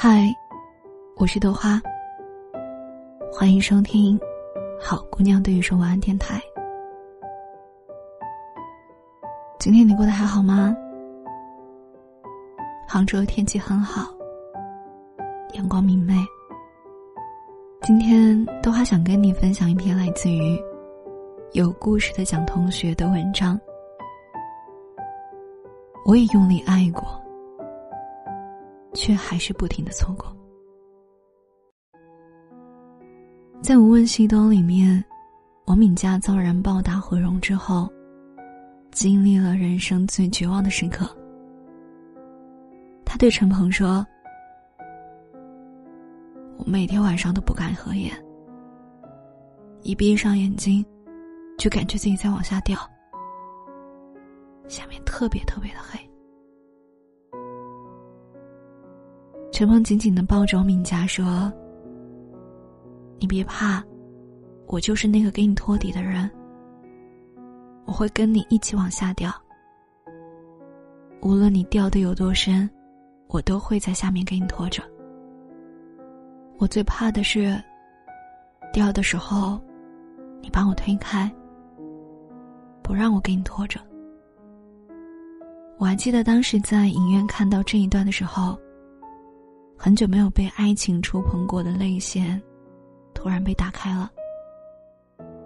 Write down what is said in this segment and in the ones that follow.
嗨，我是豆花。欢迎收听《好姑娘对你说晚安》电台。今天你过得还好吗？杭州天气很好，阳光明媚。今天豆花想跟你分享一篇来自于有故事的蒋同学的文章。我也用力爱过。却还是不停的错过。在《无问西东》里面，王敏佳遭人暴打毁容之后，经历了人生最绝望的时刻。他对陈鹏说：“我每天晚上都不敢合眼，一闭上眼睛，就感觉自己在往下掉，下面特别特别的黑。”陈鹏紧紧的抱着敏佳说：“你别怕，我就是那个给你托底的人。我会跟你一起往下掉。无论你掉的有多深，我都会在下面给你拖着。我最怕的是，掉的时候，你把我推开，不让我给你拖着。我还记得当时在影院看到这一段的时候。”很久没有被爱情触碰过的泪腺，突然被打开了。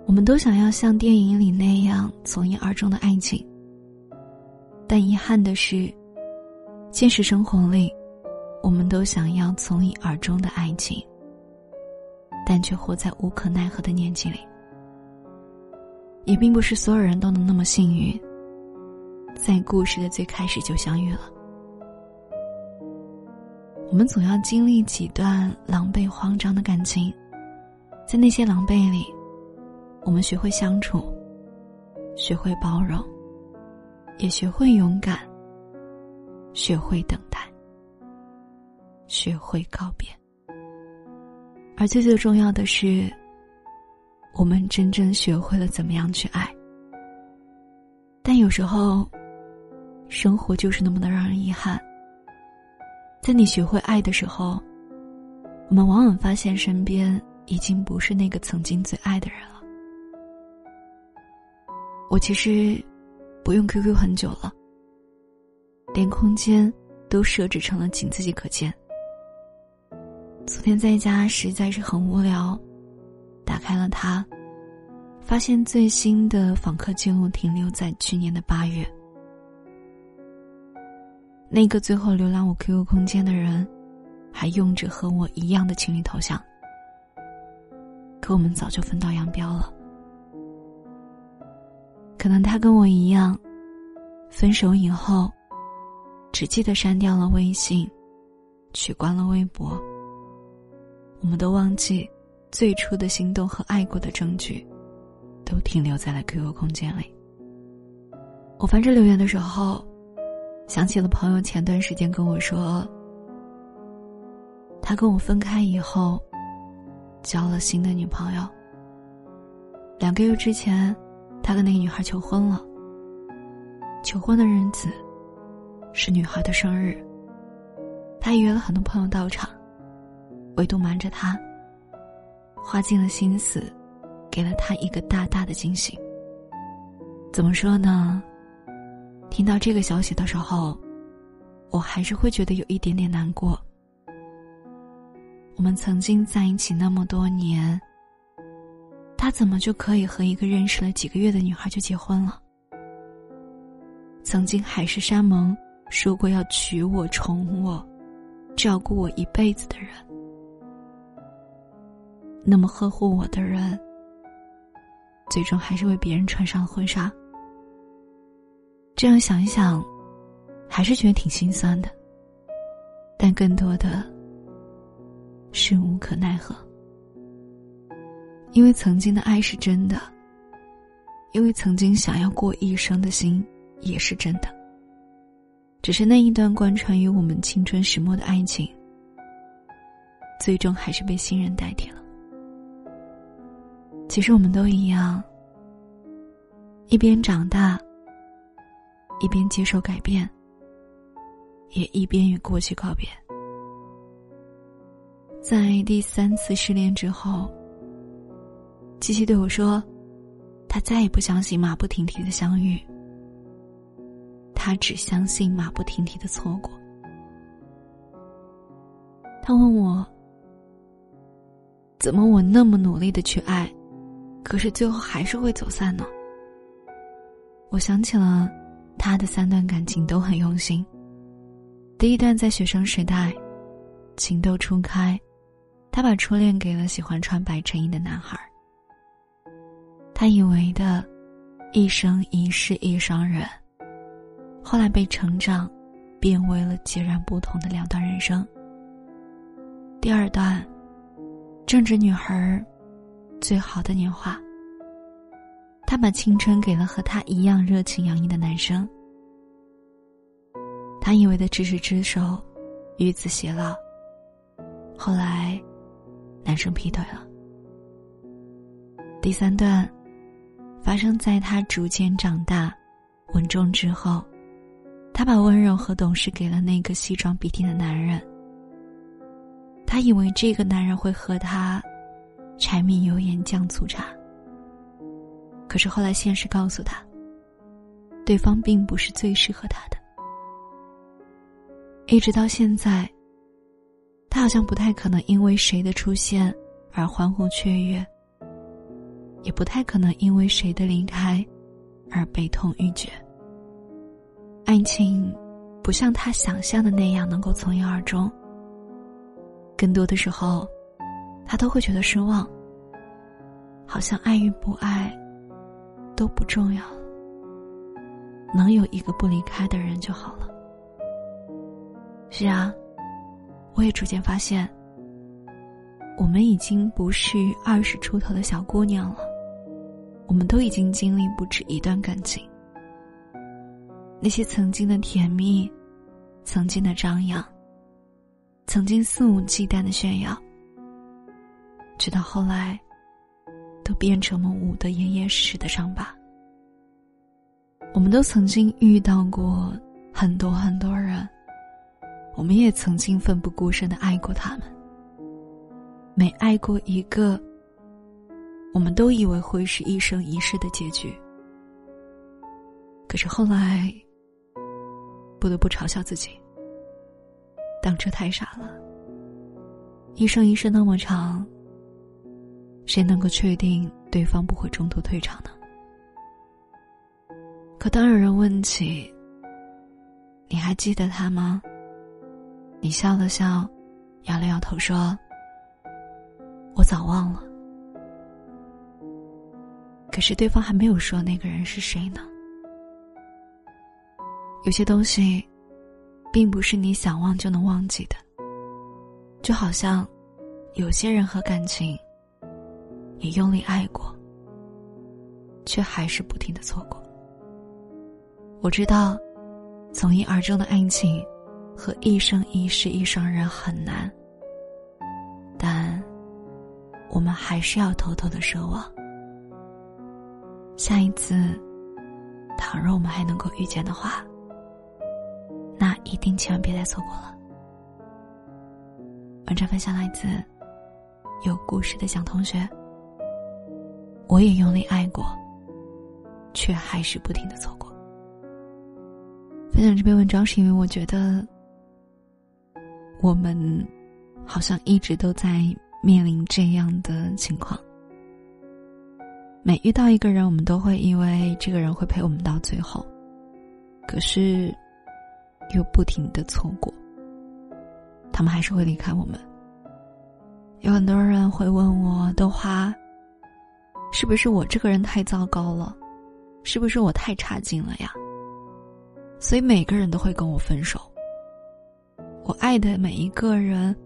我们都想要像电影里那样从一而终的爱情，但遗憾的是，现实生活里，我们都想要从一而终的爱情，但却活在无可奈何的年纪里。也并不是所有人都能那么幸运，在故事的最开始就相遇了。我们总要经历几段狼狈、慌张的感情，在那些狼狈里，我们学会相处，学会包容，也学会勇敢，学会等待，学会告别。而最最重要的是，我们真正学会了怎么样去爱。但有时候，生活就是那么的让人遗憾。在你学会爱的时候，我们往往发现身边已经不是那个曾经最爱的人了。我其实不用 QQ 很久了，连空间都设置成了仅自己可见。昨天在家实在是很无聊，打开了它，发现最新的访客记录停留在去年的八月。那个最后浏览我 QQ 空间的人，还用着和我一样的情侣头像。可我们早就分道扬镳了。可能他跟我一样，分手以后，只记得删掉了微信，取关了微博。我们都忘记，最初的心动和爱过的证据，都停留在了 QQ 空间里。我翻着留言的时候。想起了朋友前段时间跟我说，他跟我分开以后，交了新的女朋友。两个月之前，他跟那个女孩求婚了。求婚的日子，是女孩的生日。他约了很多朋友到场，唯独瞒着他，花尽了心思，给了他一个大大的惊喜。怎么说呢？听到这个消息的时候，我还是会觉得有一点点难过。我们曾经在一起那么多年，他怎么就可以和一个认识了几个月的女孩就结婚了？曾经海誓山盟说过要娶我、宠我、照顾我一辈子的人，那么呵护我的人，最终还是为别人穿上了婚纱。这样想一想，还是觉得挺心酸的。但更多的是无可奈何，因为曾经的爱是真的，因为曾经想要过一生的心也是真的。只是那一段贯穿于我们青春始末的爱情，最终还是被新人代替了。其实我们都一样，一边长大。一边接受改变，也一边与过去告别。在第三次失恋之后，七七对我说：“他再也不相信马不停蹄的相遇，他只相信马不停蹄的错过。”他问我：“怎么我那么努力的去爱，可是最后还是会走散呢？”我想起了他的三段感情都很用心。第一段在学生时代，情窦初开。他把初恋给了喜欢穿白衬衣的男孩。他以为的，一生一世一双人，后来被成长，变为了截然不同的两段人生。第二段，正值女孩最好的年华。他把青春给了和他一样热情洋溢的男生。他以为的执子之手，与子偕老。后来。男生劈腿了。第三段，发生在他逐渐长大、稳重之后，他把温柔和懂事给了那个西装笔挺的男人。他以为这个男人会和他柴米油盐酱醋茶，可是后来现实告诉他，对方并不是最适合他的。一直到现在。他好像不太可能因为谁的出现而欢呼雀跃，也不太可能因为谁的离开而悲痛欲绝。爱情不像他想象的那样能够从一而终，更多的时候，他都会觉得失望。好像爱与不爱都不重要，能有一个不离开的人就好了。是啊。我也逐渐发现，我们已经不是二十出头的小姑娘了，我们都已经经历不止一段感情。那些曾经的甜蜜，曾经的张扬，曾经肆无忌惮的炫耀，直到后来，都变成了捂得严严实实的伤疤。我们都曾经遇到过很多很多人。我们也曾经奋不顾身的爱过他们，每爱过一个，我们都以为会是一生一世的结局。可是后来，不得不嘲笑自己，当初太傻了。一生一世那么长，谁能够确定对方不会中途退场呢？可当有人问起，你还记得他吗？你笑了笑，摇了摇头，说：“我早忘了。”可是对方还没有说那个人是谁呢。有些东西，并不是你想忘就能忘记的。就好像，有些人和感情，你用力爱过，却还是不停的错过。我知道，从一而终的爱情。和一生一世一双人很难，但我们还是要偷偷的奢望，下一次，倘若我们还能够遇见的话，那一定千万别再错过了。文章分享来自有故事的蒋同学，我也用力爱过，却还是不停的错过。分享这篇文章是因为我觉得。我们好像一直都在面临这样的情况。每遇到一个人，我们都会以为这个人会陪我们到最后，可是又不停的错过。他们还是会离开我们。有很多人会问我：“豆花，是不是我这个人太糟糕了？是不是我太差劲了呀？”所以每个人都会跟我分手。我爱的每一个人，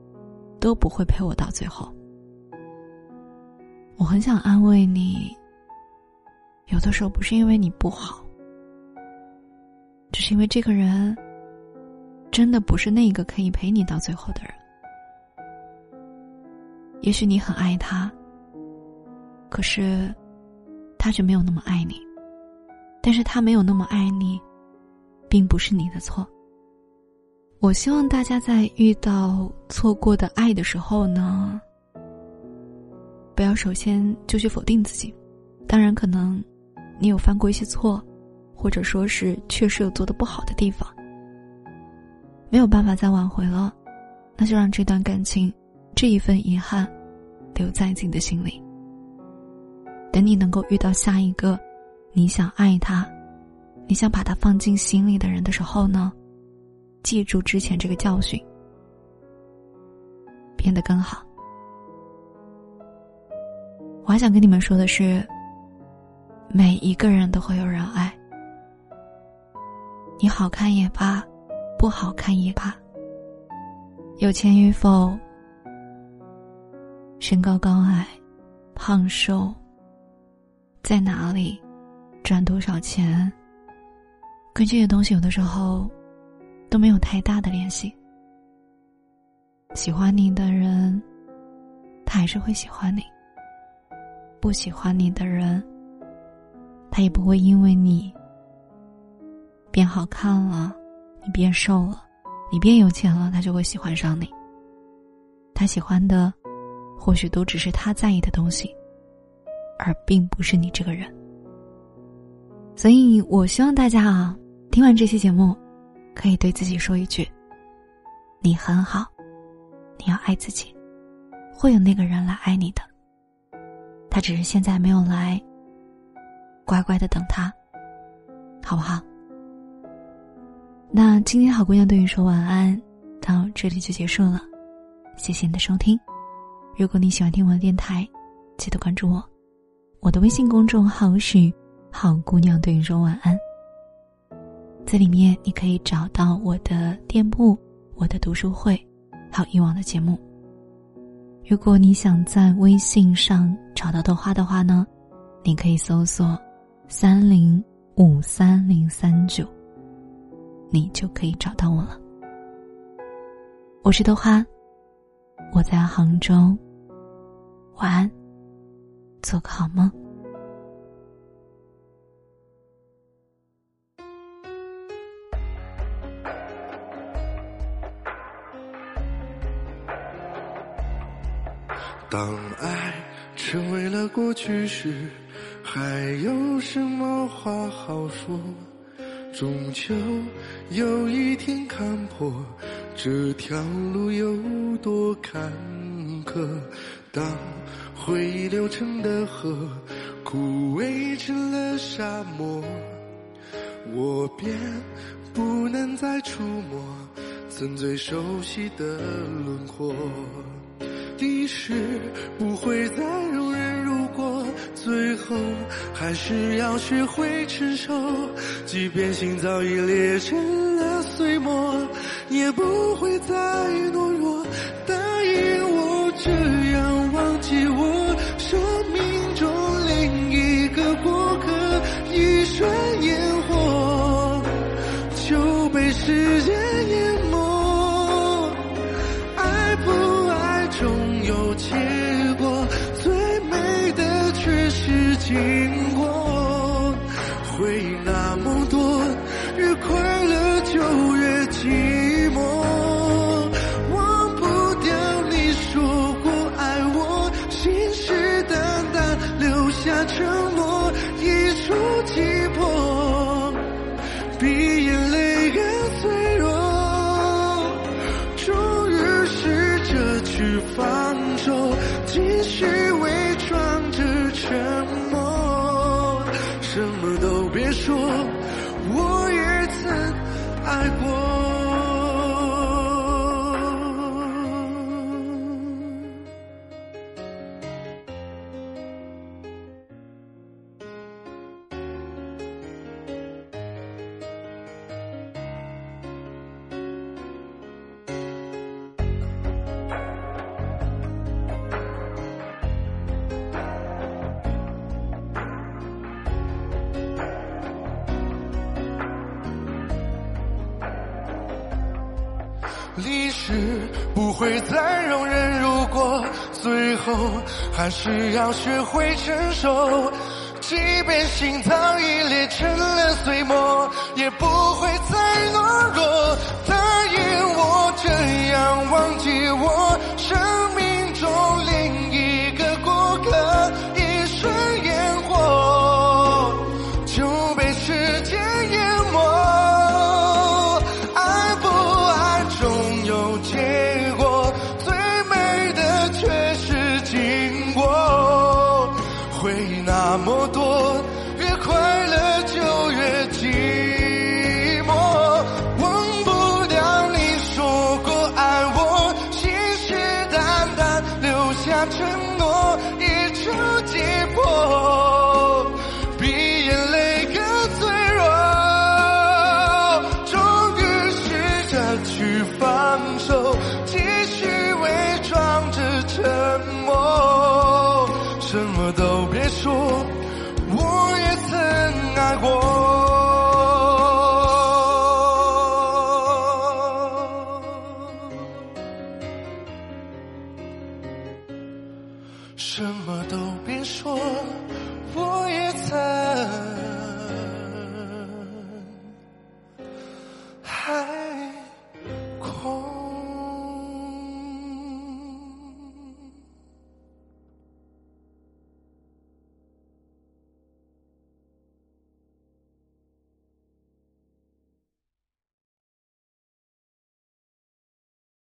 都不会陪我到最后。我很想安慰你，有的时候不是因为你不好，只是因为这个人，真的不是那个可以陪你到最后的人。也许你很爱他，可是，他却没有那么爱你。但是他没有那么爱你，并不是你的错。我希望大家在遇到错过的爱的时候呢，不要首先就去否定自己。当然，可能你有犯过一些错，或者说是确实有做的不好的地方，没有办法再挽回了，那就让这段感情，这一份遗憾，留在自己的心里。等你能够遇到下一个，你想爱他，你想把他放进心里的人的时候呢，记住之前这个教训，变得更好。我还想跟你们说的是。每一个人都会有人爱，你好看也罢，不好看也罢，有钱与否，身高高矮，胖瘦，在哪里，赚多少钱，跟这些东西有的时候都没有太大的联系。喜欢你的人，他还是会喜欢你；不喜欢你的人。他也不会因为你变好看了，你变瘦了，你变有钱了，他就会喜欢上你。他喜欢的，或许都只是他在意的东西，而并不是你这个人。所以我希望大家啊，听完这期节目，可以对自己说一句：“你很好，你要爱自己，会有那个人来爱你的。他只是现在没有来。”乖乖的等他，好不好？那今天好姑娘对你说晚安，到这里就结束了。谢谢你的收听。如果你喜欢听我的电台，记得关注我。我的微信公众号是“好姑娘对你说晚安”。在里面你可以找到我的店铺、我的读书会，还有以往的节目。如果你想在微信上找到豆花的话呢，你可以搜索。三零五三零三九，你就可以找到我了。我是豆花，我在杭州。晚安，做个好梦。当爱成为了过去时。还有什么话好说？终究有一天看破这条路有多坎坷。当回忆流成的河，枯萎成了沙漠，我便不能再触摸曾最熟悉的轮廓。历史不会再容忍。如果最后还是要学会承受，即便心早已裂成了碎末，也不会再懦弱。这样忘记我生命中另一个过客，一瞬烟火就被时间淹没。爱不爱，终有结果。最美的却是经过比眼泪更脆弱。终于试着去放不会再容忍，如果最后还是要学会承受，即便心早已裂成了碎末，也不会再懦弱。什么都别说我也曾